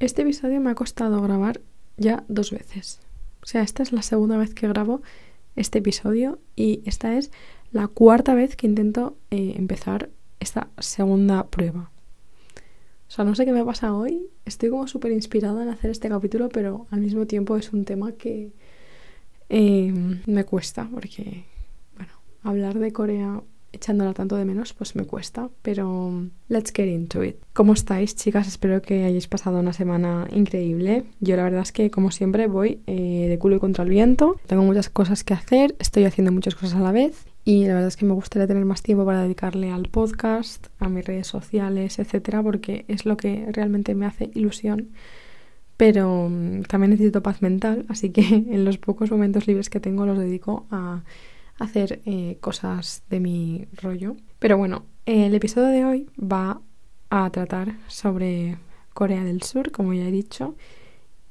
Este episodio me ha costado grabar ya dos veces. O sea, esta es la segunda vez que grabo este episodio y esta es la cuarta vez que intento eh, empezar esta segunda prueba. O sea, no sé qué me pasa hoy. Estoy como súper inspirada en hacer este capítulo, pero al mismo tiempo es un tema que eh, me cuesta porque, bueno, hablar de Corea echándola tanto de menos, pues me cuesta, pero let's get into it. ¿Cómo estáis, chicas? Espero que hayáis pasado una semana increíble. Yo la verdad es que, como siempre, voy eh, de culo y contra el viento. Tengo muchas cosas que hacer, estoy haciendo muchas cosas a la vez y la verdad es que me gustaría tener más tiempo para dedicarle al podcast, a mis redes sociales, etcétera, porque es lo que realmente me hace ilusión. Pero mm, también necesito paz mental, así que en los pocos momentos libres que tengo los dedico a hacer eh, cosas de mi rollo. Pero bueno, el episodio de hoy va a tratar sobre Corea del Sur, como ya he dicho,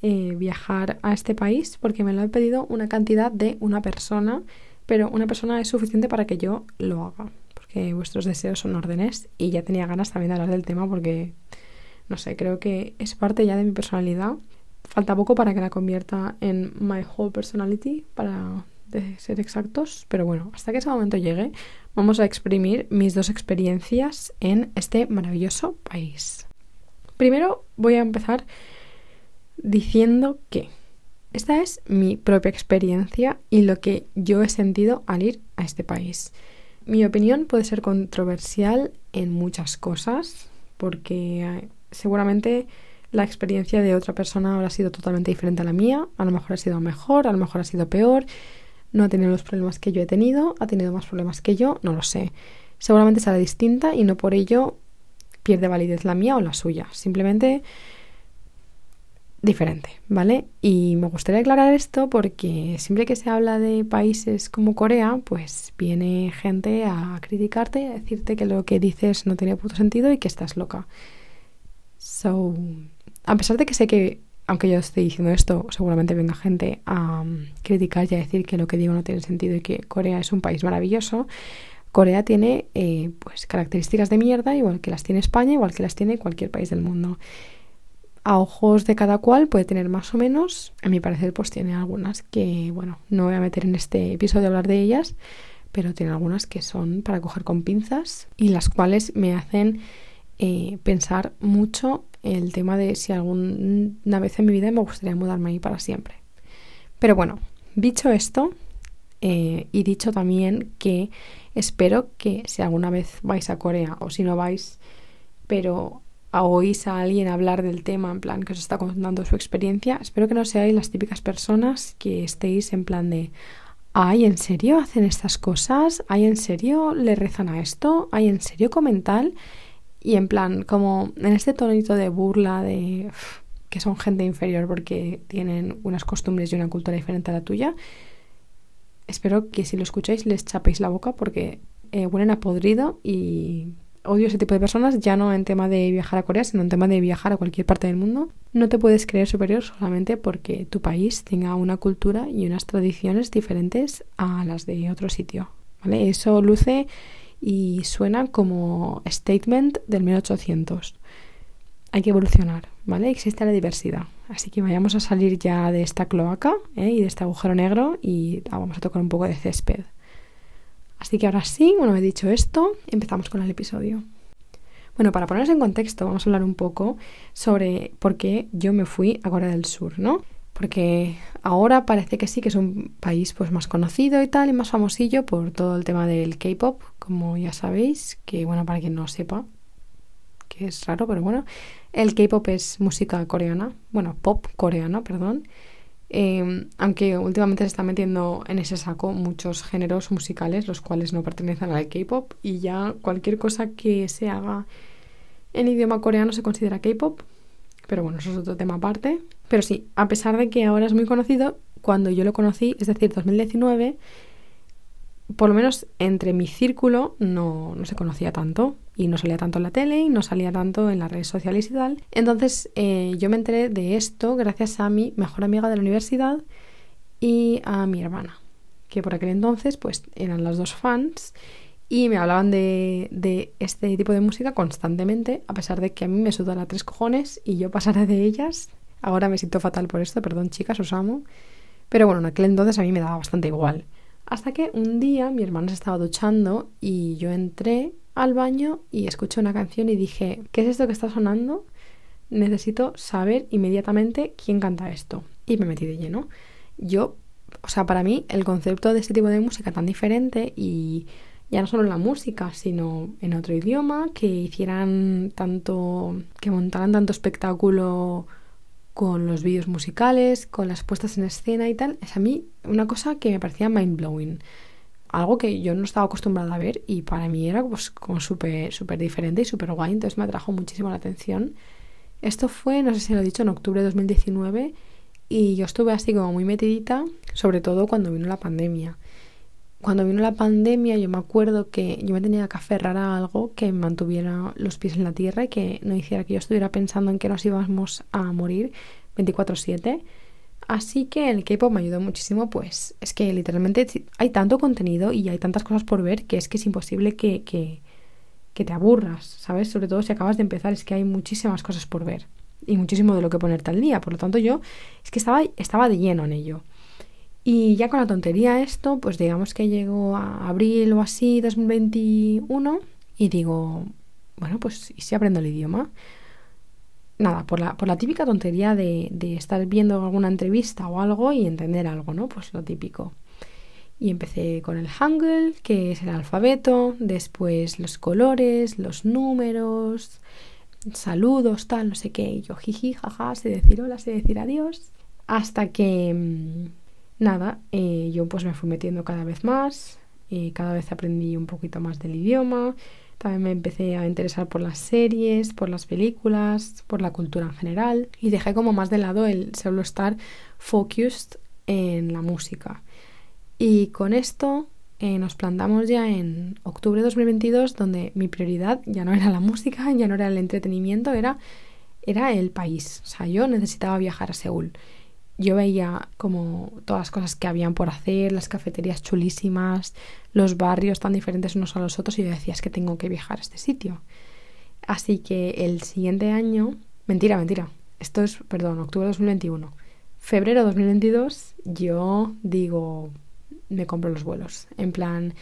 eh, viajar a este país porque me lo ha pedido una cantidad de una persona pero una persona es suficiente para que yo lo haga, porque vuestros deseos son órdenes y ya tenía ganas también de hablar del tema porque, no sé, creo que es parte ya de mi personalidad. Falta poco para que la convierta en my whole personality, para ser exactos, pero bueno, hasta que ese momento llegue, vamos a exprimir mis dos experiencias en este maravilloso país. Primero voy a empezar diciendo que esta es mi propia experiencia y lo que yo he sentido al ir a este país. Mi opinión puede ser controversial en muchas cosas porque eh, seguramente la experiencia de otra persona habrá sido totalmente diferente a la mía, a lo mejor ha sido mejor, a lo mejor ha sido peor, no ha tenido los problemas que yo he tenido, ha tenido más problemas que yo, no lo sé. Seguramente será distinta y no por ello pierde validez la mía o la suya. Simplemente diferente, ¿vale? Y me gustaría aclarar esto porque siempre que se habla de países como Corea, pues viene gente a criticarte, a decirte que lo que dices no tiene puto sentido y que estás loca. So, a pesar de que sé que, aunque yo esté diciendo esto, seguramente venga gente a um, criticar y a decir que lo que digo no tiene sentido y que Corea es un país maravilloso, Corea tiene eh, pues características de mierda, igual que las tiene España, igual que las tiene cualquier país del mundo a ojos de cada cual puede tener más o menos. A mi parecer, pues tiene algunas que, bueno, no voy a meter en este episodio a hablar de ellas, pero tiene algunas que son para coger con pinzas y las cuales me hacen eh, pensar mucho el tema de si alguna vez en mi vida me gustaría mudarme ahí para siempre. Pero bueno, dicho esto, eh, y dicho también que espero que si alguna vez vais a Corea o si no vais, pero oís a alguien hablar del tema, en plan que os está contando su experiencia, espero que no seáis las típicas personas que estéis en plan de, ay, ¿en serio hacen estas cosas? ¿Ay, en serio le rezan a esto? ¿Ay, en serio comentan? Y en plan, como en este tonito de burla de que son gente inferior porque tienen unas costumbres y una cultura diferente a la tuya, espero que si lo escucháis les chapéis la boca porque eh, a podrido y odio ese tipo de personas, ya no en tema de viajar a Corea, sino en tema de viajar a cualquier parte del mundo. No te puedes creer superior solamente porque tu país tenga una cultura y unas tradiciones diferentes a las de otro sitio. ¿vale? Eso luce y suena como statement del 1800. Hay que evolucionar, ¿vale? Existe la diversidad. Así que vayamos a salir ya de esta cloaca ¿eh? y de este agujero negro y vamos a tocar un poco de césped. Así que ahora sí, bueno, he dicho esto, empezamos con el episodio. Bueno, para ponernos en contexto, vamos a hablar un poco sobre por qué yo me fui a Corea del Sur, ¿no? Porque ahora parece que sí, que es un país pues más conocido y tal, y más famosillo por todo el tema del K-pop, como ya sabéis, que bueno, para quien no sepa, que es raro, pero bueno, el K-pop es música coreana, bueno, pop coreano, perdón, Em, aunque últimamente se está metiendo en ese saco muchos géneros musicales, los cuales no pertenecen al K-pop, y ya cualquier cosa que se haga en idioma coreano se considera K-pop. Pero bueno, eso es otro tema aparte. Pero sí, a pesar de que ahora es muy conocido, cuando yo lo conocí, es decir, 2019, por lo menos entre mi círculo no, se conocía tanto y no salía tanto en la tele y no salía tanto en las redes sociales y tal. Entonces eh, yo me enteré de esto gracias a mi mejor amiga de la universidad y a mi hermana, que por aquel entonces pues eran las dos fans y me hablaban de, de, este tipo de música constantemente, a pesar de que a mí me sudan a tres cojones y yo pasara de ellas. Ahora me siento fatal por esto, perdón chicas, os amo. Pero bueno, en aquel entonces a mí me daba bastante igual. Hasta que un día mi hermana se estaba duchando y yo entré al baño y escuché una canción y dije, ¿qué es esto que está sonando? Necesito saber inmediatamente quién canta esto. Y me metí de lleno. Yo, o sea, para mí el concepto de este tipo de música tan diferente y ya no solo en la música, sino en otro idioma, que hicieran tanto, que montaran tanto espectáculo con los vídeos musicales, con las puestas en escena y tal, es a mí una cosa que me parecía mind blowing. Algo que yo no estaba acostumbrada a ver y para mí era pues, como súper súper diferente y súper guay, entonces me atrajo muchísimo la atención. Esto fue, no sé si lo he dicho, en octubre de 2019 y yo estuve así como muy metidita, sobre todo cuando vino la pandemia cuando vino la pandemia yo me acuerdo que yo me tenía que aferrar a algo que me mantuviera los pies en la tierra y que no hiciera que yo estuviera pensando en que nos íbamos a morir 24/7. Así que el K-pop me ayudó muchísimo, pues es que literalmente hay tanto contenido y hay tantas cosas por ver que es que es imposible que, que, que te aburras, ¿sabes? Sobre todo si acabas de empezar, es que hay muchísimas cosas por ver y muchísimo de lo que ponerte al día. Por lo tanto, yo es que estaba, estaba de lleno en ello. Y ya con la tontería esto, pues digamos que llegó a abril o así 2021 y digo, bueno, pues ¿y si aprendo el idioma? Nada, por la, por la típica tontería de, de estar viendo alguna entrevista o algo y entender algo, ¿no? Pues lo típico. Y empecé con el Hangul, que es el alfabeto, después los colores, los números, saludos, tal, no sé qué. Y yo jiji, jaja, sé decir hola, sé decir adiós. Hasta que mm, nada, eh, yo pues me fui metiendo cada vez más, y cada vez aprendí un poquito más del idioma, también me empecé a interesar por las series, por las películas, por la cultura en general y dejé como más de lado el solo estar focused en la música. Y con esto eh, nos plantamos ya en octubre de 2022 donde mi prioridad ya no era la música, ya no era el entretenimiento, era, era el país. O sea, yo necesitaba viajar a Seúl yo veía como todas las cosas que habían por hacer, las cafeterías chulísimas, los barrios tan diferentes unos a los otros y yo decía, es que tengo que viajar a este sitio. Así que el siguiente año, mentira, mentira, esto es, perdón, octubre de 2021, febrero de 2022, yo digo, me compro los vuelos. En plan,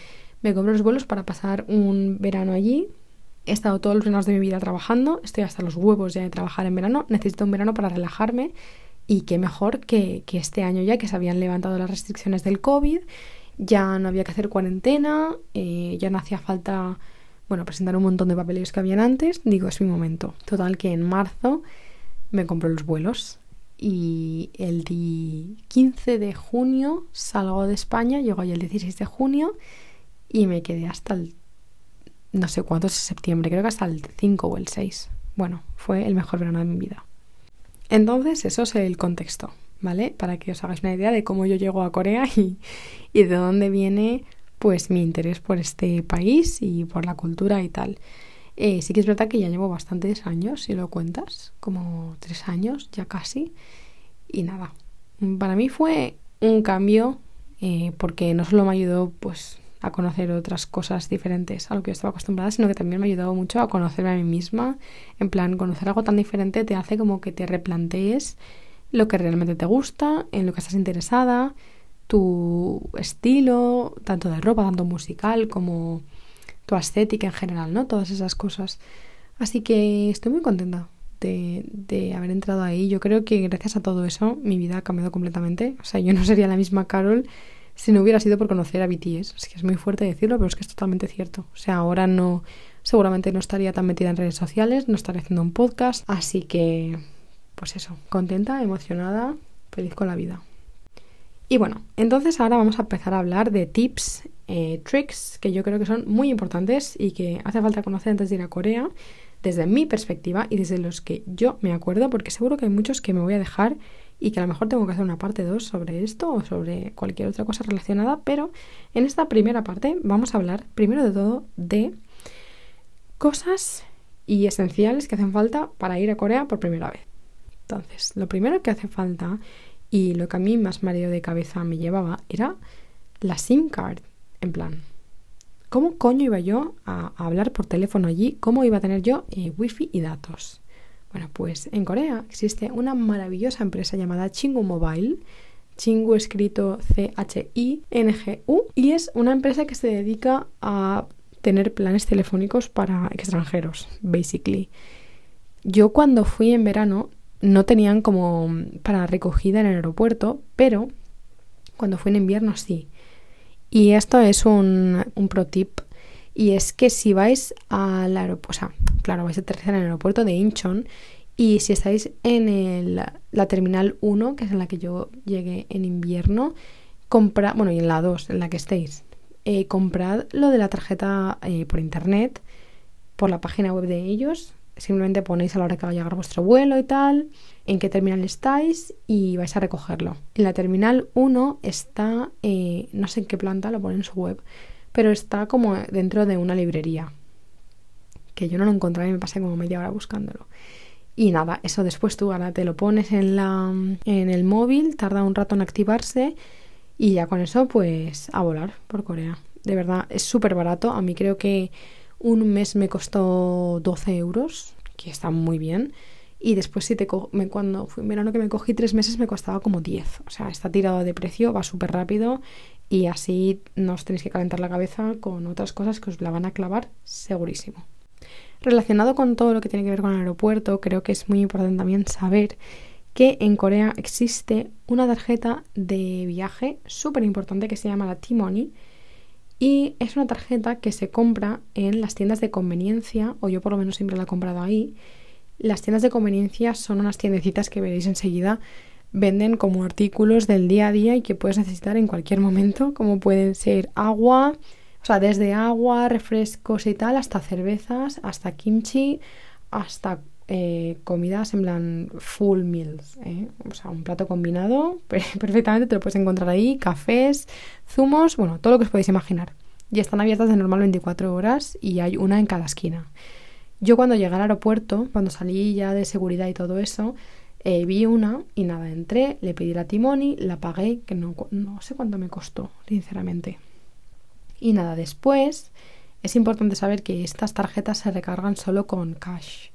me compro los vuelos para pasar un verano allí. He estado todos los veranos de mi vida trabajando, estoy hasta los huevos ya de trabajar en verano, necesito un verano para relajarme y qué mejor que, este año ya que se habían levantado las restricciones del COVID, ya no había que hacer cuarentena, eh, ya no hacía falta, bueno, presentar un montón de papeles que habían antes. Digo, es mi momento. Total que en marzo me compró los vuelos y el 15 de junio salgo de España, llego ahí el 16 de junio y me quedé hasta el no sé cuánto es septiembre, creo que hasta el 5 o el 6. Bueno, fue el mejor verano de mi vida. Entonces, eso es el contexto, ¿vale? Para que os hagáis una idea de cómo yo llego a Corea y, de dónde viene pues mi interés por este país y por la cultura y tal. Eh, sí que es verdad que ya llevo bastantes años, si lo cuentas, como tres años ya casi. Y nada, para mí fue un cambio eh, porque no solo me ayudó pues a conocer otras cosas diferentes a lo que yo estaba acostumbrada, sino que también me ha ayudado mucho a conocerme a mí misma. En plan, conocer algo tan diferente te hace como que te replantees lo que realmente te gusta, en lo que estás interesada, tu estilo, tanto de ropa, tanto musical como tu estética en general, ¿no? Todas esas cosas. Así que estoy muy contenta de, de, haber entrado ahí. Yo creo que gracias a todo eso mi vida ha cambiado completamente. O sea, yo no sería la misma Carol si no hubiera sido por conocer a BTS. Así que es muy fuerte decirlo, pero es que es totalmente cierto. O sea, ahora no, seguramente no estaría tan metida en redes sociales, no estaría haciendo un podcast. Así que, pues eso, contenta, emocionada, feliz con la vida. Y bueno, entonces ahora vamos a empezar a hablar de tips, eh, tricks, que yo creo que son muy importantes y que hace falta conocer antes de ir a Corea, desde mi perspectiva y desde los que yo me acuerdo, porque seguro que hay muchos que me voy a dejar y que a lo mejor tengo que hacer una parte 2 sobre esto o sobre cualquier otra cosa relacionada, pero en esta primera parte vamos a hablar primero de todo de cosas y esenciales que hacen falta para ir a Corea por primera vez. Entonces, lo primero que hace falta y lo que a mí más mareo de cabeza me llevaba era la SIM card, en plan. ¿cómo coño iba yo a, hablar por teléfono allí? ¿Cómo iba a tener yo eh, wifi y datos? Bueno, pues en Corea existe una maravillosa empresa llamada Chingu Mobile. Chingu escrito C-H-I-N-G-U. Y es una empresa que se dedica a tener planes telefónicos para extranjeros, basically. Yo cuando fui en verano no tenían como para recogida en el aeropuerto, pero cuando fui en invierno sí. Y esto es un, un pro tip. Y es que si vais al aeropuerto, o sea, claro, vais a aterrizar en el aeropuerto de Incheon y si estáis en el, la terminal 1, que es en la que yo llegué en invierno, compra, bueno, y en la 2, en la que estéis, eh, comprad lo de la tarjeta eh, por internet, por la página web de ellos. Simplemente ponéis a la hora que va a llegar vuestro vuelo y tal, en qué terminal estáis y vais a recogerlo. En la terminal 1 está, eh, no sé en qué planta, lo pone en su web, pero está como dentro de una librería. Que yo no lo encontré y me pasé como media hora buscándolo. Y nada, eso después tú ahora te lo pones en, la, en el móvil, tarda un rato en activarse y ya con eso pues a volar por Corea. De verdad, es súper barato. A mí creo que un mes me costó 12 euros, que está muy bien. Y después, si te me, cuando fui en verano que me cogí tres meses, me costaba como 10. O sea, está tirado de precio, va súper rápido y así no os tenéis que calentar la cabeza con otras cosas que os la van a clavar segurísimo. Relacionado con todo lo que tiene que ver con el aeropuerto, creo que es muy importante también saber que en Corea existe una tarjeta de viaje súper importante que se llama la T-Money y es una tarjeta que se compra en las tiendas de conveniencia, o yo por lo menos siempre la he comprado ahí, las tiendas de conveniencia son unas tiendecitas que veréis enseguida. Venden como artículos del día a día y que puedes necesitar en cualquier momento, como pueden ser agua, o sea, desde agua, refrescos y tal, hasta cervezas, hasta kimchi, hasta eh, comidas en plan full meals. ¿eh? O sea, un plato combinado, perfectamente te lo puedes encontrar ahí, cafés, zumos, bueno, todo lo que os podéis imaginar. Y están abiertas de normal 24 horas y hay una en cada esquina. Yo cuando llegué al aeropuerto, cuando salí ya de seguridad y todo eso, eh, vi una y nada, entré, le pedí la Timoni, la pagué, que no, no sé cuánto me costó, sinceramente. Y nada, después es importante saber que estas tarjetas se recargan solo con cash.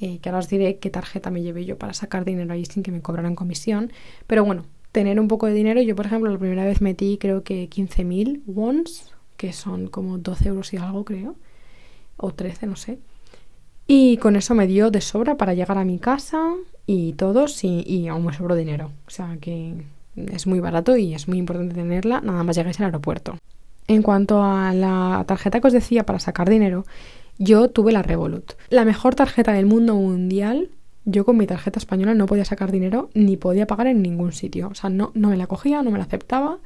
Eh, que ahora os diré qué tarjeta me llevé yo para sacar dinero ahí sin que me cobraran comisión. Pero bueno, tener un poco de dinero. Yo, por ejemplo, la primera vez metí creo que 15.000 wons, que son como 12 euros y algo, creo o 13, no sé. Y con eso me dio de sobra para llegar a mi casa y todo, y, y aún me sobró dinero. O sea que es muy barato y es muy importante tenerla, nada más llegáis al aeropuerto. En cuanto a la tarjeta que os decía para sacar dinero, yo tuve la Revolut. La mejor tarjeta del mundo mundial. Yo con mi tarjeta española no podía sacar dinero ni podía pagar en ningún sitio. O sea, no, no me la cogía, no me la aceptaba.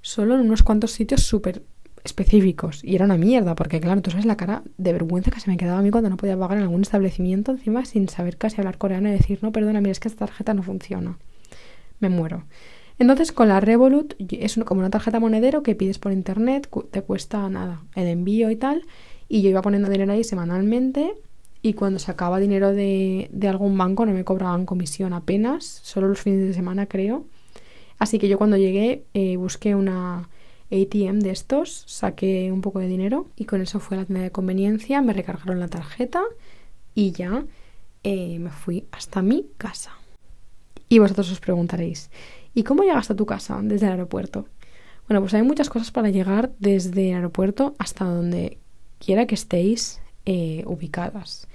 Solo en unos cuantos sitios súper específicos. Y era una mierda, porque claro, tú sabes la cara de vergüenza que se me quedaba a mí cuando no podía pagar en algún establecimiento, encima sin saber casi hablar coreano y decir, no, perdona, mira, es que esta tarjeta no funciona. Me muero. Entonces, con la Revolut es como una tarjeta monedero que pides por internet, te cuesta nada, el envío y tal. Y yo iba poniendo dinero ahí semanalmente. Y cuando sacaba dinero de, de algún banco no me cobraban comisión apenas, solo los fines de semana creo. Así que yo cuando llegué eh, busqué una, ATM de estos, saqué un poco de dinero y con eso fue a la tienda de conveniencia, me recargaron la tarjeta y ya eh, me fui hasta mi casa. Y vosotros os preguntaréis, ¿y cómo llegas a tu casa desde el aeropuerto? Bueno, pues hay muchas cosas para llegar desde el aeropuerto hasta donde quiera que estéis eh, ubicadas.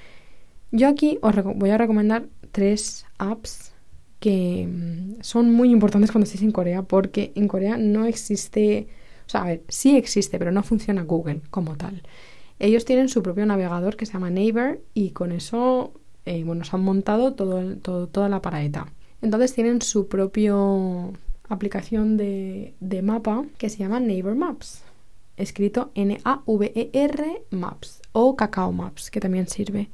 Yo aquí os voy a recomendar tres apps que mm, son muy importantes cuando estéis en Corea porque en Corea no existe o sea, a ver, sí existe, pero no funciona Google como tal. Ellos tienen su propio navegador que se llama Neighbor y con eso, eh, bueno, se han montado toda la paraeta. Entonces tienen su propio aplicación de, de mapa que se llama Neighbor Maps, escrito N-A-V-E-R Maps o Cacao Maps, que también sirve.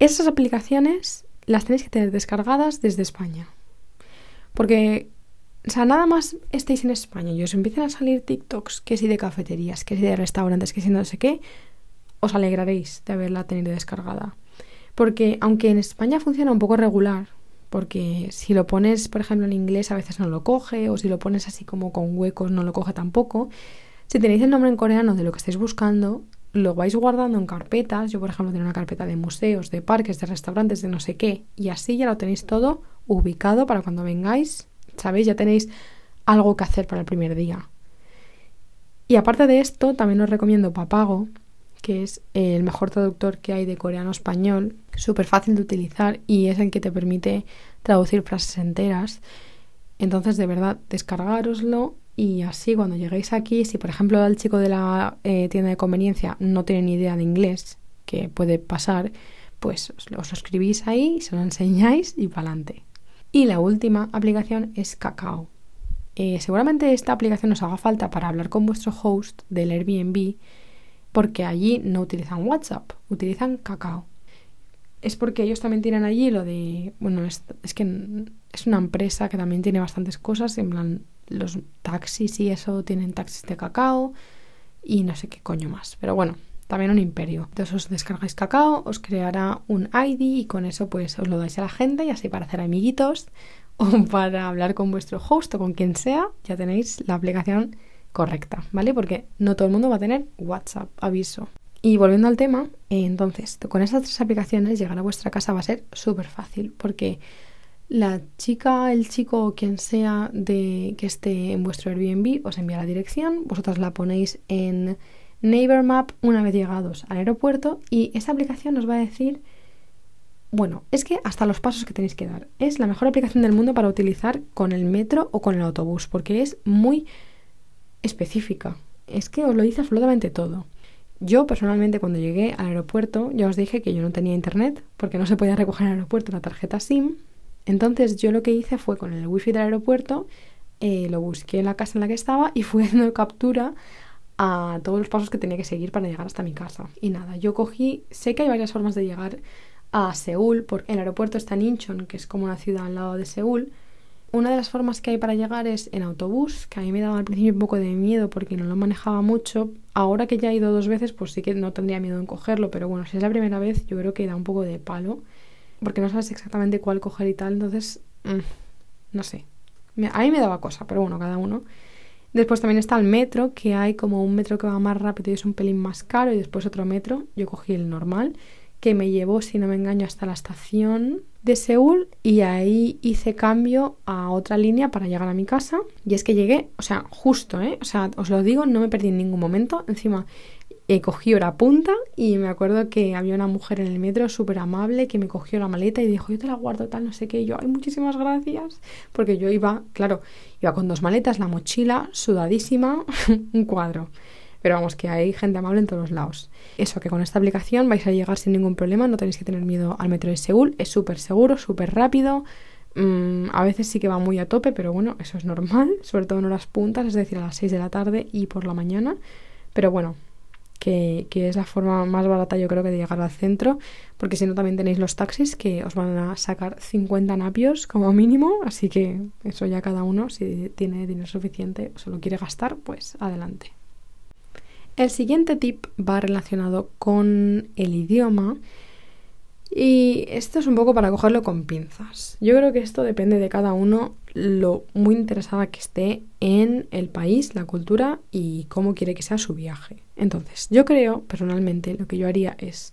Esas aplicaciones las tenéis que tener descargadas desde España. Porque o sea, nada más estéis en España y os empiecen a salir TikToks, que si de cafeterías, que si de restaurantes, que si no sé qué, os alegraréis de haberla tenido descargada. Porque aunque en España funciona un poco regular, porque si lo pones, por ejemplo, en inglés a veces no lo coge, o si lo pones así como con huecos no lo coge tampoco, Si tenéis el nombre en coreano de lo que estáis buscando, lo vais guardando en carpetas. Yo, por ejemplo, tengo una carpeta de museos, de parques, de restaurantes, de no sé qué. Y así ya lo tenéis todo ubicado para cuando vengáis. ¿Sabéis? Ya tenéis algo que hacer para el primer día. Y aparte de esto, también os recomiendo Papago, que es el mejor traductor que hay de coreano español, súper fácil de utilizar y es el que te permite traducir frases enteras. Entonces, de verdad, descargaroslo y así cuando lleguéis aquí, si por ejemplo el chico de la eh, tienda de conveniencia no tiene ni idea de inglés, que puede pasar, pues os lo escribís ahí, se lo enseñáis y para adelante. Y la última aplicación es Kakao. Eh, seguramente esta aplicación os haga falta para hablar con vuestro host del Airbnb porque allí no utilizan WhatsApp, utilizan Kakao. Es porque ellos también tienen allí lo de, bueno, es, que es una empresa que también tiene bastantes cosas, en plan los taxis y eso tienen taxis de Kakao y no sé qué coño más, pero bueno, también un imperio. Entonces os descargáis Kakao, os creará un ID y con eso pues os lo dais a la gente y así para hacer amiguitos o para hablar con vuestro host o con quien sea, ya tenéis la aplicación correcta, ¿vale? Porque no todo el mundo va a tener WhatsApp, aviso. Y volviendo al tema, eh, entonces, con esas tres aplicaciones llegar a vuestra casa va a ser súper fácil, porque la chica, el chico o quien sea de que esté en vuestro Airbnb os envía la dirección, vosotras la ponéis en Neighbor Map una vez llegados al aeropuerto y esa aplicación os va a decir bueno, es que hasta los pasos que tenéis que dar. Es la mejor aplicación del mundo para utilizar con el metro o con el autobús, porque es muy específica. Es que os lo dice absolutamente todo. Yo personalmente cuando llegué al aeropuerto ya os dije que yo no tenía internet porque no se podía recoger en el aeropuerto una tarjeta SIM. Entonces yo lo que hice fue con el wifi del aeropuerto, eh, lo busqué en la casa en la que estaba y fui haciendo captura a todos los pasos que tenía que seguir para llegar hasta mi casa. Y nada, yo cogí, sé que hay varias formas de llegar a Seúl, porque el aeropuerto está en Incheon, que es como una ciudad al lado de Seúl. Una de las formas que hay para llegar es en autobús, que a mí me daba al principio un poco de miedo porque no lo manejaba mucho. Ahora que ya he ido dos veces, pues sí que no tendría miedo en cogerlo, pero bueno, si es la primera vez, yo creo que da un poco de palo, porque no sabes exactamente cuál coger y tal, entonces, mm, no sé. A mí me daba cosa, pero bueno, cada uno. Después también está el metro, que hay como un metro que va más rápido y es un pelín más caro, y después otro metro. Yo cogí el normal que me llevó, si no me engaño, hasta la estación de Seúl y ahí hice cambio a otra línea para llegar a mi casa. Y es que llegué, o sea, justo, ¿eh? O sea, os lo digo, no me perdí en ningún momento. Encima, he cogí hora punta y me acuerdo que había una mujer en el metro súper amable que me cogió la maleta y dijo, yo te la guardo tal, no sé qué. Y yo, ay, muchísimas gracias. Porque yo iba, claro, iba con dos maletas, la mochila, sudadísima, un cuadro. Pero vamos, que hay gente amable en todos lados. Eso, que con esta aplicación vais a llegar sin ningún problema, no tenéis que tener miedo al metro de Seúl, es súper seguro, súper rápido. Mm, a veces sí que va muy a tope, pero bueno, eso es normal, sobre todo en horas puntas, es decir, a las 6 de la tarde y por la mañana. Pero bueno, que, que, es la forma más barata yo creo que de llegar al centro, porque si no también tenéis los taxis que os van a sacar 50 napios como mínimo, así que eso ya cada uno, si tiene dinero suficiente o se lo quiere gastar, pues adelante. El siguiente tip va relacionado con el idioma y esto es un poco para cogerlo con pinzas. Yo creo que esto depende de cada uno lo muy interesada que esté en el país, la cultura y cómo quiere que sea su viaje. Entonces, yo creo, personalmente, lo que yo haría es,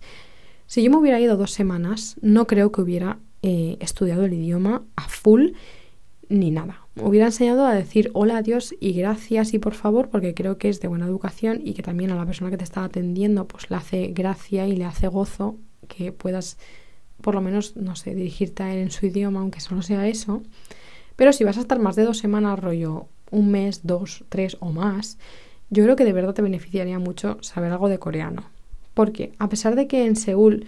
si yo me hubiera ido dos semanas, no creo que hubiera eh, estudiado el idioma a full ni nada hubiera enseñado a decir hola, adiós y gracias y por favor, porque creo que es de buena educación y que también a la persona que te está atendiendo pues le hace gracia y le hace gozo que puedas por lo menos, no sé, dirigirte a él en su idioma, aunque solo sea eso. Pero si vas a estar más de dos semanas, rollo un mes, dos, tres o más, yo creo que de verdad te beneficiaría mucho saber algo de coreano. Porque a pesar de que en Seúl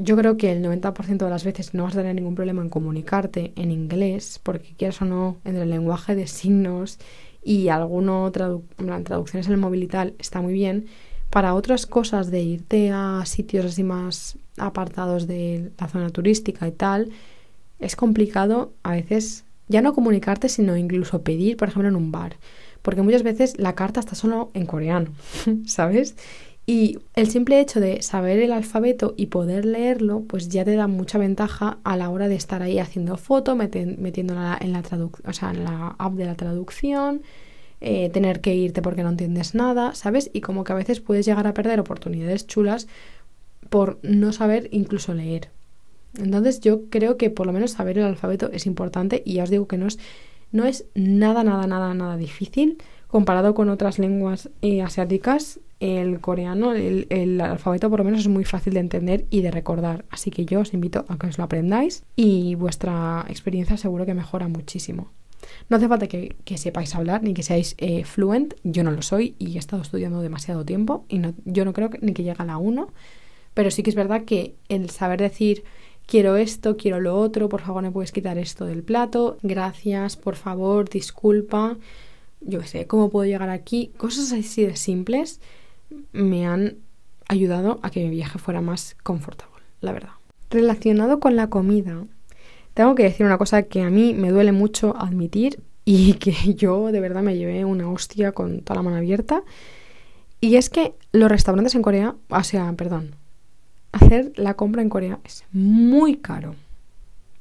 yo creo que el 90% de las veces no vas a tener ningún problema en comunicarte en inglés, porque quieras o no, entre el lenguaje de signos y alguno tradu traducciones en el móvil y tal, está muy bien. Para otras cosas de irte a sitios así más apartados de la zona turística y tal, es complicado a veces ya no comunicarte, sino incluso pedir, por ejemplo, en un bar. Porque muchas veces la carta está solo en coreano, ¿sabes? Y el simple hecho de saber el alfabeto y poder leerlo, pues ya te da mucha ventaja a la hora de estar ahí haciendo foto, metiéndola en la, o sea, en la app de la traducción, eh, tener que irte porque no entiendes nada, ¿sabes? Y como que a veces puedes llegar a perder oportunidades chulas por no saber incluso leer. Entonces yo creo que por lo menos saber el alfabeto es importante y ya os digo que no es, no es nada, nada, nada, nada difícil comparado con otras lenguas eh, asiáticas. El coreano, el, alfabeto por lo menos es muy fácil de entender y de recordar. Así que yo os invito a que os lo aprendáis y vuestra experiencia seguro que mejora muchísimo. No hace falta que, sepáis hablar ni que seáis eh, fluent. Yo no lo soy y he estado estudiando demasiado tiempo y no, yo no creo ni que llegue a la 1. Pero sí que es verdad que el saber decir quiero esto, quiero lo otro, por favor me puedes quitar esto del plato, gracias, por favor, disculpa, yo qué sé, cómo puedo llegar aquí, cosas así de simples me han ayudado a que mi viaje fuera más confortable, la verdad. Relacionado con la comida, tengo que decir una cosa que a mí me duele mucho admitir y que yo de verdad me llevé una hostia con toda la mano abierta. Y es que los restaurantes en Corea, o sea, perdón, hacer la compra en Corea es muy caro.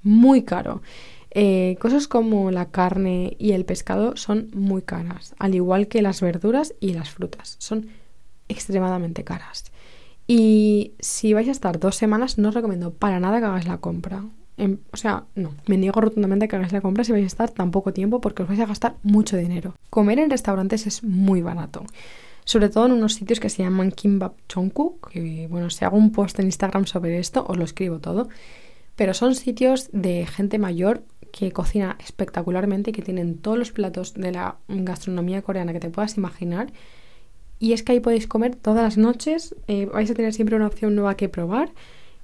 Muy caro. Eh, cosas como la carne y el pescado son muy caras, al igual que las verduras y las frutas. Son extremadamente caras. Y si vais a estar dos semanas, no os recomiendo para nada que hagáis la compra o sea, no, me niego rotundamente a que hagáis la compra si vais a estar tan poco tiempo porque os vais a gastar mucho dinero. Comer en restaurantes es muy barato. Sobre todo en unos sitios que se llaman Kimbap Chongkuk, que bueno, si hago un post en Instagram sobre esto, os lo escribo todo. Pero son sitios de gente mayor que cocina espectacularmente, que tienen todos los platos de la gastronomía coreana que te puedas imaginar. Y es que ahí podéis comer todas las noches, eh, vais a tener siempre una opción nueva que probar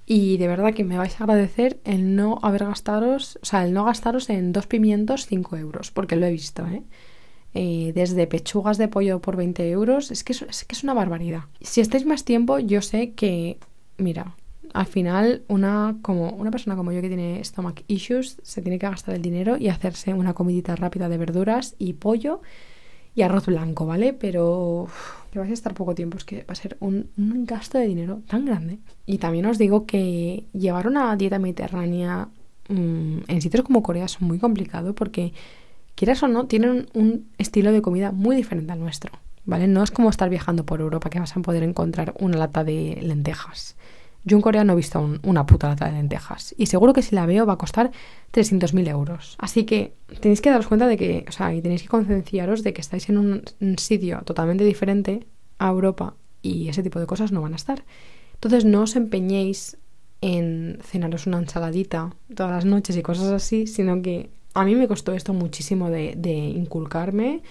y de verdad que me vais a agradecer el no haber gastaros, o sea, el no gastaros en dos pimientos 5 euros, porque lo he visto, ¿eh? ¿eh? desde pechugas de pollo por 20 euros, es que es, que es una barbaridad. Si estáis más tiempo, yo sé que, mira, al final una, como, una persona como yo que tiene stomach issues se tiene que gastar el dinero y hacerse una comidita rápida de verduras y pollo y arroz blanco, ¿vale? Pero que vais a estar poco tiempo, es que va a ser un, gasto de dinero tan grande. Y también os digo que llevar una dieta mediterránea mm, en sitios como Corea es muy complicado porque, quieras o no, tienen un estilo de comida muy diferente al nuestro, ¿vale? No es como estar viajando por Europa que vas a poder encontrar una lata de lentejas. Yo en Corea no he visto una puta lata de lentejas. Y seguro que si la veo va a costar 300.000 euros. Así que tenéis que daros cuenta de que, o sea, y tenéis que concienciaros de que estáis en un, sitio totalmente diferente a Europa y ese tipo de cosas no van a estar. Entonces no os empeñéis en cenaros una ensaladita todas las noches y cosas así, sino que a mí me costó esto muchísimo de, de inculcarme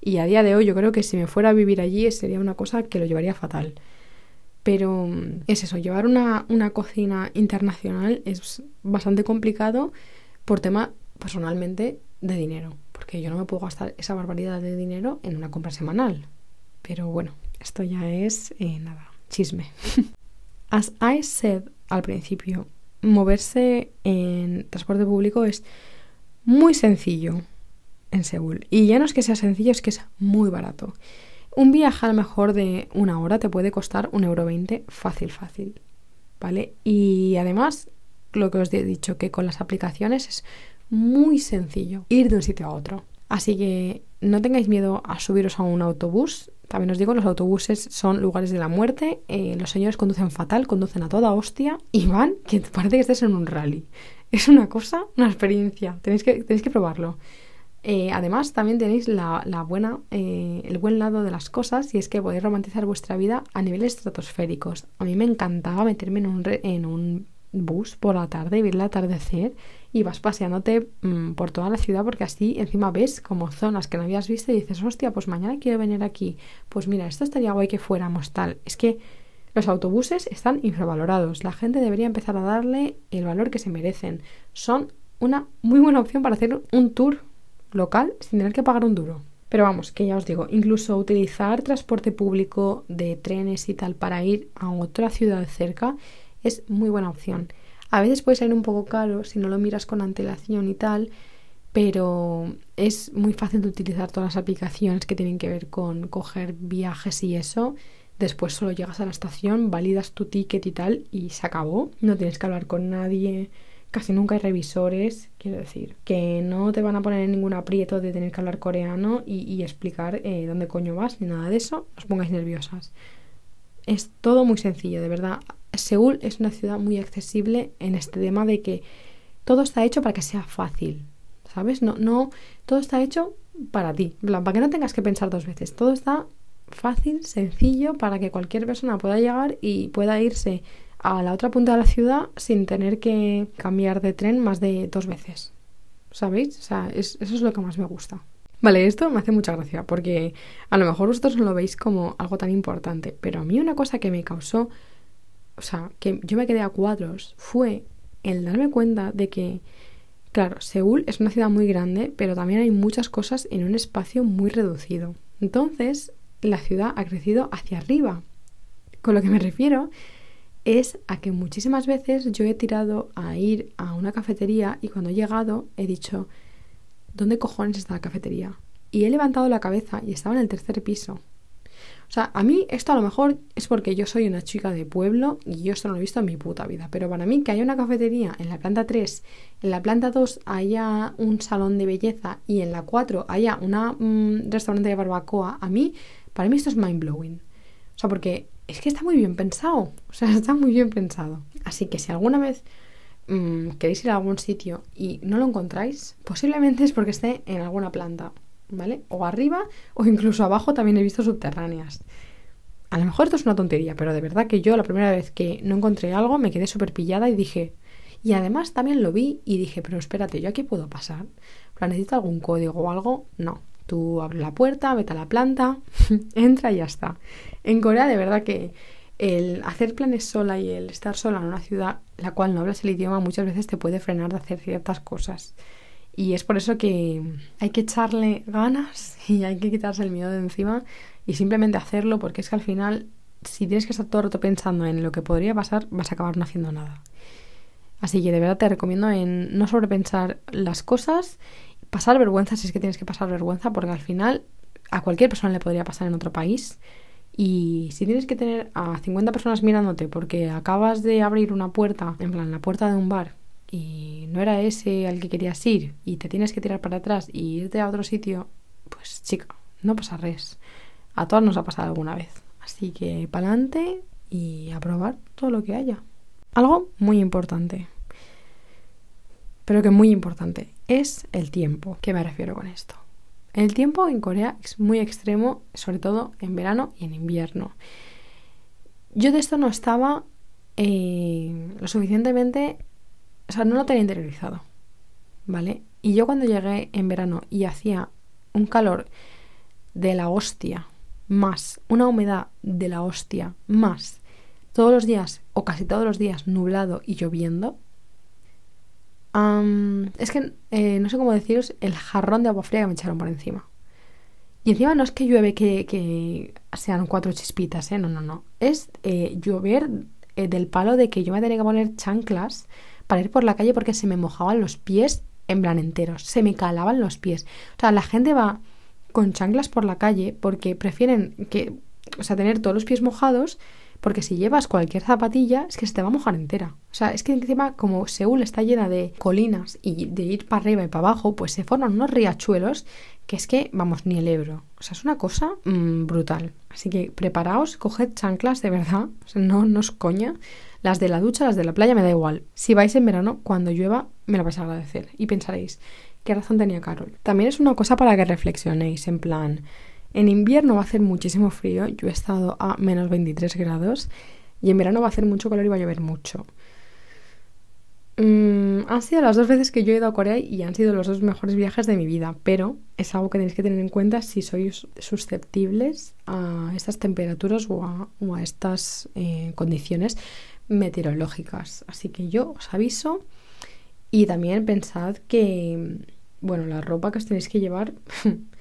y a día de hoy yo creo que si me fuera a vivir allí sería una cosa que lo llevaría fatal. Pero mm, es eso, llevar una, cocina internacional es bastante complicado por tema personalmente de dinero, porque yo no me puedo gastar esa barbaridad de dinero en una compra semanal. Pero bueno, esto ya es eh, nada, chisme. As I said al principio, moverse en transporte público es muy sencillo en Seúl. Y ya no es que sea sencillo, es que es muy barato. Un viaje a lo mejor de una hora te puede costar un euro veinte fácil, fácil. ¿Vale? Y además, lo que os he dicho, que con las aplicaciones es muy sencillo ir de un sitio a otro. Así que no tengáis miedo a subiros a un autobús. También os digo, los autobuses son lugares de la muerte. Eh, los señores conducen fatal, conducen a toda hostia y van que parece que estés en un rally. Es una cosa, una experiencia. Tenéis que, tenéis que probarlo. Eh, además, también tenéis la, buena, eh, el buen lado de las cosas y es que podéis romantizar vuestra vida a niveles estratosféricos. A mí me encantaba meterme en un, en un bus por la tarde y ver el atardecer y vas paseándote mm, por toda la ciudad porque así encima ves como zonas que no habías visto y dices, hostia, pues mañana quiero venir aquí. Pues mira, esto estaría guay que fuéramos tal. Es que los autobuses están infravalorados. La gente debería empezar a darle el valor que se merecen. Son una muy buena opción para hacer un tour local sin tener que pagar un duro. Pero vamos, que ya os digo, incluso utilizar transporte público de trenes y tal para ir a otra ciudad cerca es muy buena opción. A veces puede ser un poco caro si no lo miras con antelación y tal, pero es muy fácil de utilizar todas las aplicaciones que tienen que ver con coger viajes y eso. Después solo llegas a la estación, validas tu ticket y tal y se acabó. No tienes que hablar con nadie casi nunca hay revisores, quiero decir, que no te van a poner en ningún aprieto de tener que hablar coreano y, explicar eh, dónde coño vas, ni nada de eso, os pongáis nerviosas. Es todo muy sencillo, de verdad. Seúl es una ciudad muy accesible en este tema de que todo está hecho para que sea fácil, ¿sabes? No, no, todo está hecho para ti, para que no tengas que pensar dos veces. Todo está fácil, sencillo, para que cualquier persona pueda llegar y pueda irse a la otra punta de la ciudad sin tener que cambiar de tren más de dos veces. ¿Sabéis? O sea, eso es lo que más me gusta. Vale, esto me hace mucha gracia porque a lo mejor vosotros no lo veis como algo tan importante, pero a mí una cosa que me causó, o sea, que yo me quedé a cuadros, fue el darme cuenta de que, claro, Seúl es una ciudad muy grande, pero también hay muchas cosas en un espacio muy reducido. Entonces, la ciudad ha crecido hacia arriba. Con lo que me refiero es a que muchísimas veces yo he tirado a ir a una cafetería y cuando he llegado he dicho, ¿dónde cojones está la cafetería? Y he levantado la cabeza y estaba en el tercer piso. O sea, a mí esto a lo mejor es porque yo soy una chica de pueblo y yo esto no lo he visto en mi puta vida. Pero para mí que haya una cafetería en la planta 3, en la planta 2 haya un salón de belleza y en la 4 haya un restaurante de barbacoa, a mí, para mí esto es mind blowing. O sea, porque es que está muy bien pensado. O sea, está muy bien pensado. Así que si alguna vez mm, queréis ir a algún sitio y no lo encontráis, posiblemente es porque esté en alguna planta, ¿vale? O arriba o incluso abajo también he visto subterráneas. A lo mejor esto es una tontería, pero de verdad que yo la primera vez que no encontré algo me quedé súper pillada y dije... Y además también lo vi y dije, pero espérate, ¿yo aquí puedo pasar? ¿Necesito algún código o algo? No. Tú abres la puerta, vete a la planta, entra y ya está. En Corea de verdad que el hacer planes sola y el estar sola en una ciudad la cual no hablas el idioma muchas veces te puede frenar de hacer ciertas cosas. Y es por eso que hay que echarle ganas y hay que quitarse el miedo de encima y simplemente hacerlo porque es que al final si tienes que estar todo el rato pensando en lo que podría pasar vas a acabar no haciendo nada. Así que de verdad te recomiendo en no sobrepensar las cosas, pasar vergüenza si es que tienes que pasar vergüenza porque al final a cualquier persona le podría pasar en otro país y si tienes que tener a 50 personas mirándote porque acabas de abrir una puerta, en plan la puerta de un bar, y no era ese al que querías ir, y te tienes que tirar para atrás y irte a otro sitio, pues chica, no pasa res. A todas nos ha pasado alguna vez. Así que para adelante y a probar todo lo que haya. Algo muy importante, pero que muy importante, es el tiempo. ¿Qué me refiero con esto? El tiempo en Corea es muy extremo, sobre todo en verano y en invierno. Yo de esto no estaba eh, lo suficientemente, o sea, no lo tenía interiorizado, ¿vale? Y yo cuando llegué en verano y hacía un calor de la hostia, más una humedad de la hostia, más todos los días o casi todos los días nublado y lloviendo, es que eh, no sé cómo deciros el jarrón de agua fría que me echaron por encima. Y encima no es que llueve que, sean cuatro chispitas, ¿eh? No, no, no. Es eh, llover eh, del palo de que yo me tenía que poner chanclas para ir por la calle porque se me mojaban los pies en plan enteros. Se me calaban los pies. O sea, la gente va con chanclas por la calle porque prefieren que, o sea, tener todos los pies mojados porque si llevas cualquier zapatilla es que se te va a mojar entera. O sea, es que encima como Seúl está llena de colinas y de ir para arriba y para abajo, pues se forman unos riachuelos que es que, vamos, ni el Ebro. O sea, es una cosa mm, brutal. Así que preparaos, coged chanclas de verdad, o sea, no, no os coña. Las de la ducha, las de la playa, me da igual. Si vais en verano, cuando llueva, me lo vais a agradecer. Y pensaréis, ¿qué razón tenía Carol? También es una cosa para que reflexionéis, en plan, en invierno va a hacer muchísimo frío, yo he estado a menos 23 grados y en verano va a hacer mucho calor y va a llover mucho. Mm, han sido las dos veces que yo he ido a Corea y han sido los dos mejores viajes de mi vida, pero es algo que tenéis que tener en cuenta si sois susceptibles a estas temperaturas o a, estas eh, condiciones meteorológicas. Así que yo os aviso y también pensad que, bueno, la ropa que os tenéis que llevar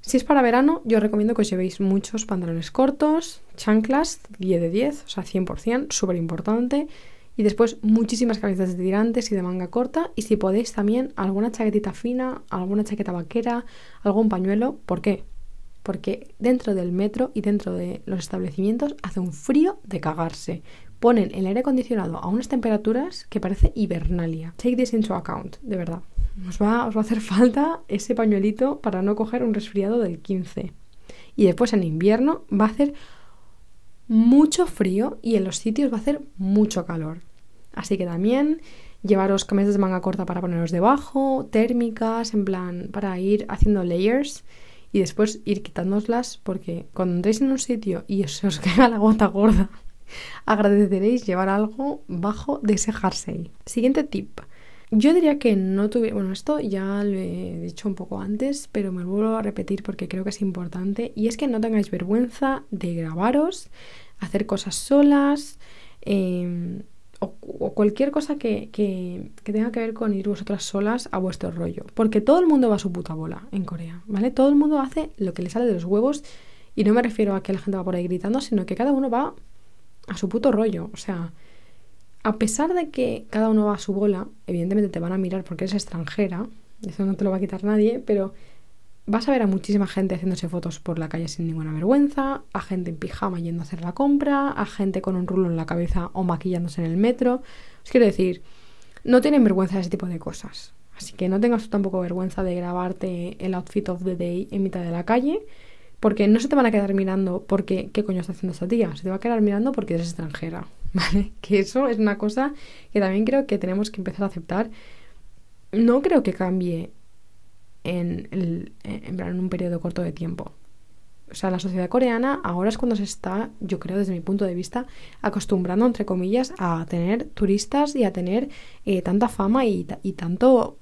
Si es para verano, yo recomiendo que os llevéis muchos pantalones cortos, chanclas, 10 de 10, o sea, 100%, súper importante. Y después muchísimas camisetas de tirantes y de manga corta. Y si podéis también alguna chaquetita fina, alguna chaqueta vaquera, algún pañuelo. ¿Por qué? Porque dentro del metro y dentro de los establecimientos hace un frío de cagarse. ponen el aire acondicionado a unas temperaturas que parece hibernalia. Take this into account, de verdad. Os va, os va a hacer falta ese pañuelito para no coger un resfriado del 15. Y después en invierno va a hacer mucho frío y en los sitios va a hacer mucho calor. Así que también llevaros camisas de manga corta para poneros debajo, térmicas, en plan, para ir haciendo layers y después ir quitándolas porque cuando entréis en un sitio y se os caiga la gota gorda, agradeceréis llevar algo bajo de ese jersey. Siguiente tip. Yo diría que no tuve, bueno, esto ya lo he dicho un poco antes, pero me lo vuelvo a repetir porque creo que es importante, y es que no tengáis vergüenza de grabaros, hacer cosas solas, em, o, cualquier cosa que, que, tenga que ver con ir vosotras solas a vuestro rollo. Porque todo el mundo va a su puta bola en Corea, ¿vale? Todo el mundo hace lo que le sale de los huevos y no me refiero a que la gente va por ahí gritando, sino que cada uno va a su puto rollo. O sea, a pesar de que cada uno va a su bola, evidentemente te van a mirar porque eres extranjera, eso no te lo va a quitar nadie, pero vas a ver a muchísima gente haciéndose fotos por la calle sin ninguna vergüenza, a gente en pijama yendo a hacer la compra, a gente con un rulo en la cabeza o maquillándose en el metro. Os quiero decir, no tienen vergüenza de ese tipo de cosas. Así que no tengas tampoco vergüenza de grabarte el outfit of the day en mitad de la calle, porque no se te van a quedar mirando porque qué coño está haciendo esta tía, se te va a quedar mirando porque eres extranjera, ¿vale? Que eso es una cosa que también creo que tenemos que empezar a aceptar. No creo que cambie en, el, en, un periodo corto de tiempo. O sea, la sociedad coreana ahora es cuando se está, yo creo desde mi punto de vista, acostumbrando, entre comillas, a tener turistas y a tener eh, tanta fama y, y tanto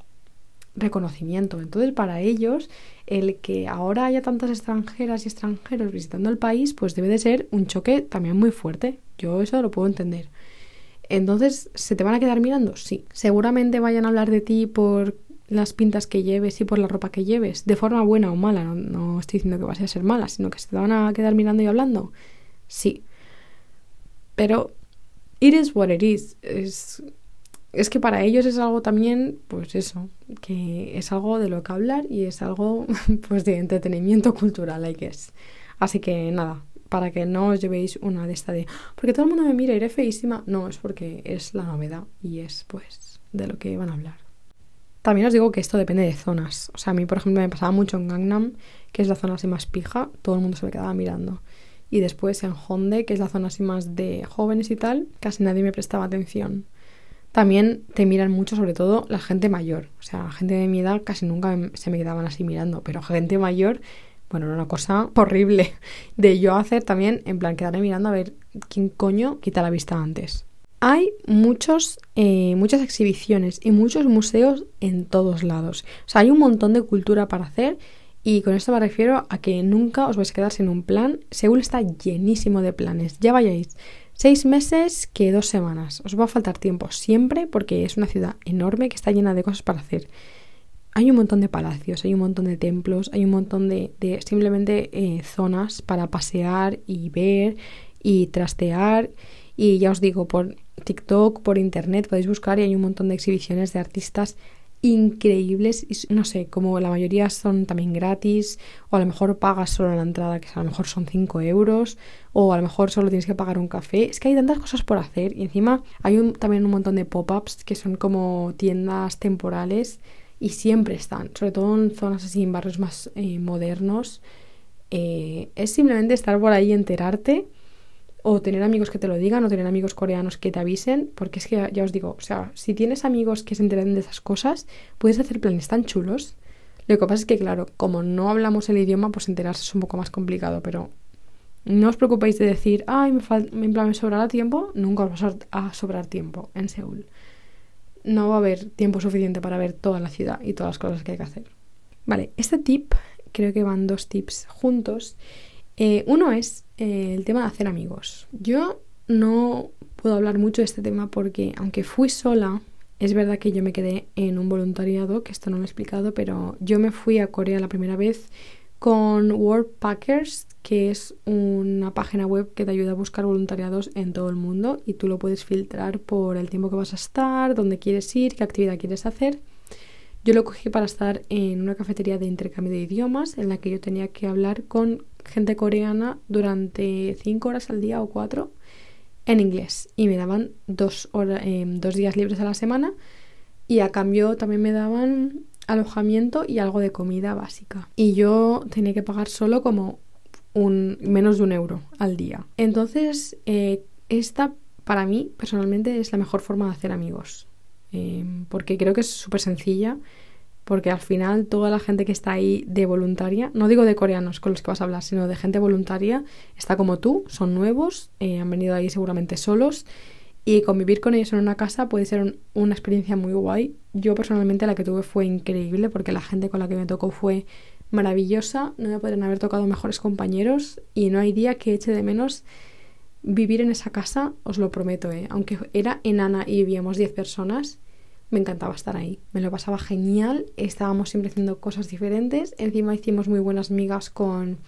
reconocimiento. Entonces, para ellos, el que ahora haya tantas extranjeras y extranjeros visitando el país, pues debe de ser un choque también muy fuerte. Yo eso lo puedo entender. Entonces, ¿se te van a quedar mirando? Sí. Seguramente vayan a hablar de ti por las pintas que lleves y por la ropa que lleves, de forma buena o mala, no, estoy diciendo que vas a ser mala, sino que se te van a quedar mirando y hablando. Sí. Pero it is what it is. Es, es que para ellos es algo también, pues eso, que es algo de lo que hablar y es algo, pues, de entretenimiento cultural, I guess. Así que nada, para que no os llevéis una de esta de, porque todo el mundo me mira, iré feísima. No, es porque es la novedad y es, pues, de lo que van a hablar. También os digo que esto depende de zonas. O sea, a mí, por ejemplo, me pasaba mucho en Gangnam, que es la zona así más pija, todo el mundo se me quedaba mirando. Y después en Honde, que es la zona así más de jóvenes y tal, casi nadie me prestaba atención. También te miran mucho, sobre todo la gente mayor. O sea, gente de mi edad casi nunca se me quedaban así mirando, pero gente mayor, bueno, era una cosa horrible de yo hacer también, en plan, quedarme mirando a ver quién coño quita la vista antes. Hay muchos, eh, muchas exhibiciones y muchos museos en todos lados. O sea, hay un montón de cultura para hacer y con esto me refiero a que nunca os vais a quedar sin un plan. Seúl está llenísimo de planes. Ya vayáis seis meses que dos semanas. Os va a faltar tiempo siempre porque es una ciudad enorme que está llena de cosas para hacer. Hay un montón de palacios, hay un montón de templos, hay un montón de, simplemente eh, zonas para pasear y ver y trastear. Y ya os digo, por TikTok, por internet, podéis buscar y hay un montón de exhibiciones de artistas increíbles y no sé, como la mayoría son también gratis o a lo mejor pagas solo la entrada que a lo mejor son 5 euros o a lo mejor solo tienes que pagar un café. Es que hay tantas cosas por hacer y encima hay un, también un montón de pop-ups que son como tiendas temporales y siempre están, sobre todo en zonas así, en barrios más eh, modernos. Eh, es simplemente estar por ahí y enterarte o tener amigos que te lo digan o tener amigos coreanos que te avisen, porque es que ya, os digo, o sea, si tienes amigos que se enteren de esas cosas, puedes hacer planes tan chulos. Lo que pasa es que, claro, como no hablamos el idioma, pues enterarse es un poco más complicado, pero no os preocupéis de decir, ay, me, me, me sobrará tiempo, nunca os va a sobrar tiempo en Seúl. No va a haber tiempo suficiente para ver toda la ciudad y todas las cosas que hay que hacer. Vale, este tip, creo que van dos tips juntos. Eh, uno es eh, el tema de hacer amigos. Yo no puedo hablar mucho de este tema porque aunque fui sola, es verdad que yo me quedé en un voluntariado, que esto no lo he explicado, pero yo me fui a Corea la primera vez con Worldpackers, que es una página web que te ayuda a buscar voluntariados en todo el mundo y tú lo puedes filtrar por el tiempo que vas a estar, dónde quieres ir, qué actividad quieres hacer. Yo lo cogí para estar en una cafetería de intercambio de idiomas en la que yo tenía que hablar con gente coreana durante cinco horas al día o cuatro en inglés y me daban dos, em, dos días libres a la semana y a cambio también me daban alojamiento y algo de comida básica. Y yo tenía que pagar solo como un menos de un euro al día. Entonces, eh, esta para mí personalmente es la mejor forma de hacer amigos. Em, porque creo que es súper sencilla. Porque al final toda la gente que está ahí de voluntaria, no digo de coreanos con los que vas a hablar, sino de gente voluntaria, está como tú, son nuevos, eh, han venido ahí seguramente solos y convivir con ellos en una casa puede ser una experiencia muy guay. Yo personalmente la que tuve fue increíble porque la gente con la que me tocó fue maravillosa. No me podrían haber tocado mejores compañeros y no hay día que eche de menos vivir en esa casa, os lo prometo, ¿eh? aunque era enana y vivíamos 10 personas, me encantaba estar ahí. Me lo pasaba genial, estábamos siempre haciendo cosas diferentes. Encima hicimos muy buenas migas con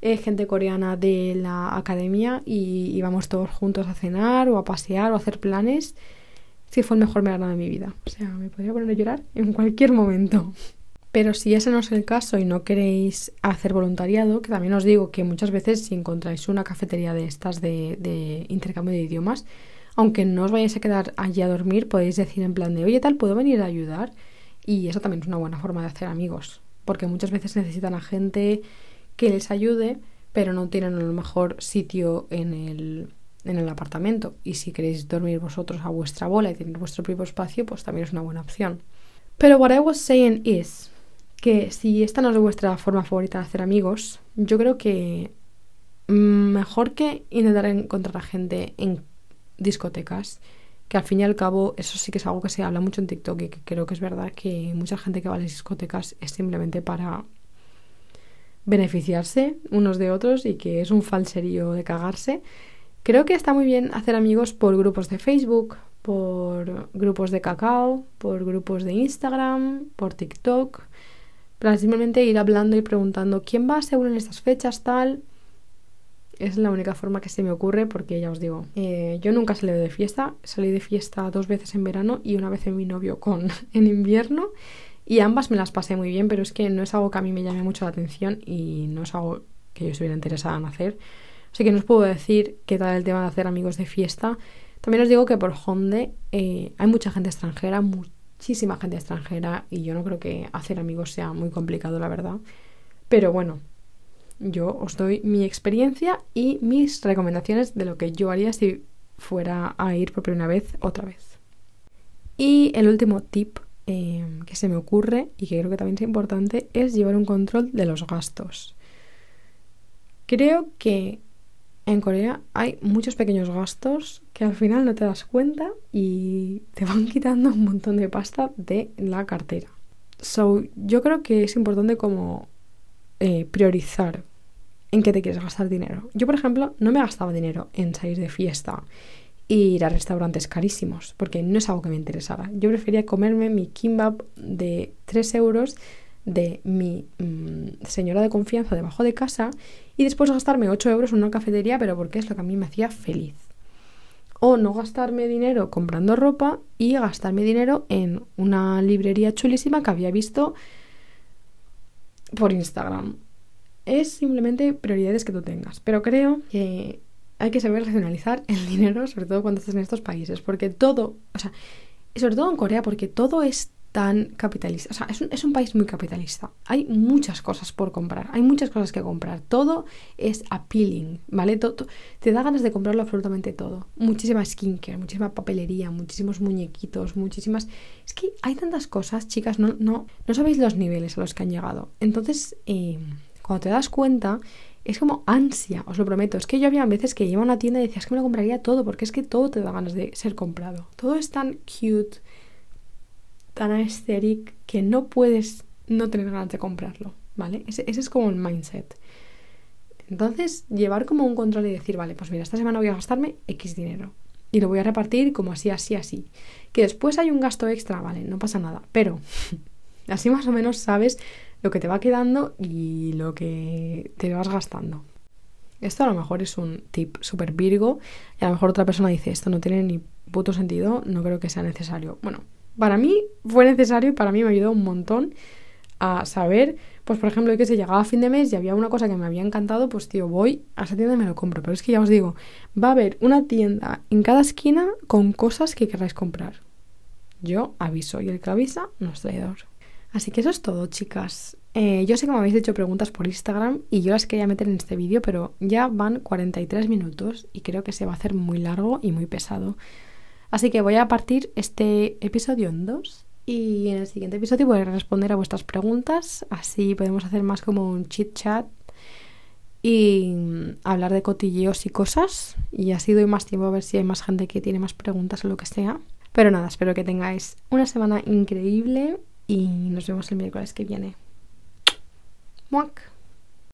eh, gente coreana de la academia y íbamos todos juntos a cenar o a pasear o a hacer planes. Sí, fue el mejor verano de mi vida. O sea, me podría poner a llorar en cualquier momento. Pero si ese no es el caso y no queréis hacer voluntariado, que también os digo que muchas veces si encontráis una cafetería de estas de, intercambio de idiomas, aunque no os vayáis a quedar allí a dormir, podéis decir en plan de, oye tal, ¿puedo venir a ayudar? Y eso también es una buena forma de hacer amigos, porque muchas veces necesitan a gente que les ayude, pero no tienen a lo mejor sitio en el, en el apartamento. Y si queréis dormir vosotros a vuestra bola y tener vuestro propio espacio, pues también es una buena opción. Pero what I was saying is que si esta no es vuestra forma favorita de hacer amigos, yo creo que mejor que intentar encontrar a gente en discotecas, que al fin y al cabo eso sí que es algo que se habla mucho en TikTok y que creo que es verdad que mucha gente que va a las discotecas es simplemente para beneficiarse unos de otros y que es un falserío de cagarse. Creo que está muy bien hacer amigos por grupos de Facebook, por grupos de cacao, por grupos de Instagram, por TikTok. Simplemente ir hablando y preguntando quién va según en estas fechas, tal. Es la única forma que se me ocurre porque ya os digo, eh, yo nunca salí de fiesta, salí de fiesta dos veces en verano y una vez en mi novio con en invierno y ambas me las pasé muy bien, pero es que no es algo que a mí me llame mucho la atención y no es algo que yo estuviera interesada en hacer. Así que no os puedo decir qué tal el tema de hacer amigos de fiesta. También os digo que por Honde eh, hay mucha gente extranjera, muchísima gente extranjera y yo no creo que hacer amigos sea muy complicado, la verdad. Pero bueno, yo os doy mi experiencia y mis recomendaciones de lo que yo haría si fuera a ir por primera vez otra vez. Y el último tip Em, que se me ocurre y que creo que también es importante es llevar un control de los gastos. Creo que en Corea hay muchos pequeños gastos que al final no te das cuenta y te van quitando un montón de pasta de la cartera. So, yo creo que es importante como eh, priorizar en qué te quieres gastar dinero. Yo, por ejemplo, no me gastaba dinero en salir de fiesta, ir a restaurantes carísimos, porque no es algo que me interesaba. Yo prefería comerme mi kimbap de 3 euros de mi mm, señora de confianza debajo de casa y después gastarme 8 euros en una cafetería, pero porque es lo que a mí me hacía feliz. O no gastarme dinero comprando ropa y gastarme dinero en una librería chulísima que había visto por Instagram. Es simplemente prioridades que tú tengas. Pero creo que hay que saber racionalizar el dinero, sobre todo cuando estás en estos países, porque todo, o sea, sobre todo en Corea, porque todo es tan capitalista, o sea, es un, es un país muy capitalista. Hay muchas cosas por comprar, hay muchas cosas que comprar, todo es appealing, ¿vale? Todo, te da ganas de comprarlo absolutamente todo. Muchísima skincare, muchísima papelería, muchísimos muñequitos, muchísimas... Es que hay tantas cosas, chicas, no, no, no sabéis los niveles a los que han llegado. Entonces, eh, cuando te das cuenta es como ansia, os lo prometo. Es que yo había veces que iba a una tienda y decías que me lo compraría todo, porque es que todo te da ganas de ser comprado. Todo es tan cute, tan aesthetic, que no puedes no tener ganas de comprarlo, ¿vale? Ese, ese es como el mindset. Entonces, llevar como un control y decir, vale, pues mira, esta semana voy a gastarme X dinero. Y lo voy a repartir como así, así, así. Que después hay un gasto extra, vale, no pasa nada. Pero así más o menos sabes lo que te va quedando y lo que te vas gastando. Esto a lo mejor es un tip súper virgo y a lo mejor otra persona dice esto no tiene ni puto sentido, no creo que sea necesario. Bueno, para mí fue necesario y para mí me ayudó un montón a saber pues por ejemplo, que se llegaba a fin de mes y había una cosa que me había encantado, pues tío, voy a esa tienda y me lo compro. Pero es que ya os digo, va a haber una tienda en cada esquina con cosas que queráis comprar. Yo aviso y el que avisa no es traidor. Así que eso es todo, chicas. Eh, yo sé que me habéis hecho preguntas por Instagram y yo las quería meter en este vídeo, pero ya van 43 minutos y creo que se va a hacer muy largo y muy pesado. Así que voy a partir este episodio en dos y en el siguiente episodio voy a responder a vuestras preguntas, así podemos hacer más como un chit chat y hablar de cotilleos y cosas. Y así doy más tiempo a ver si hay más gente que tiene más preguntas o lo que sea. Pero nada, espero que tengáis una semana increíble y nos vemos el miércoles que viene.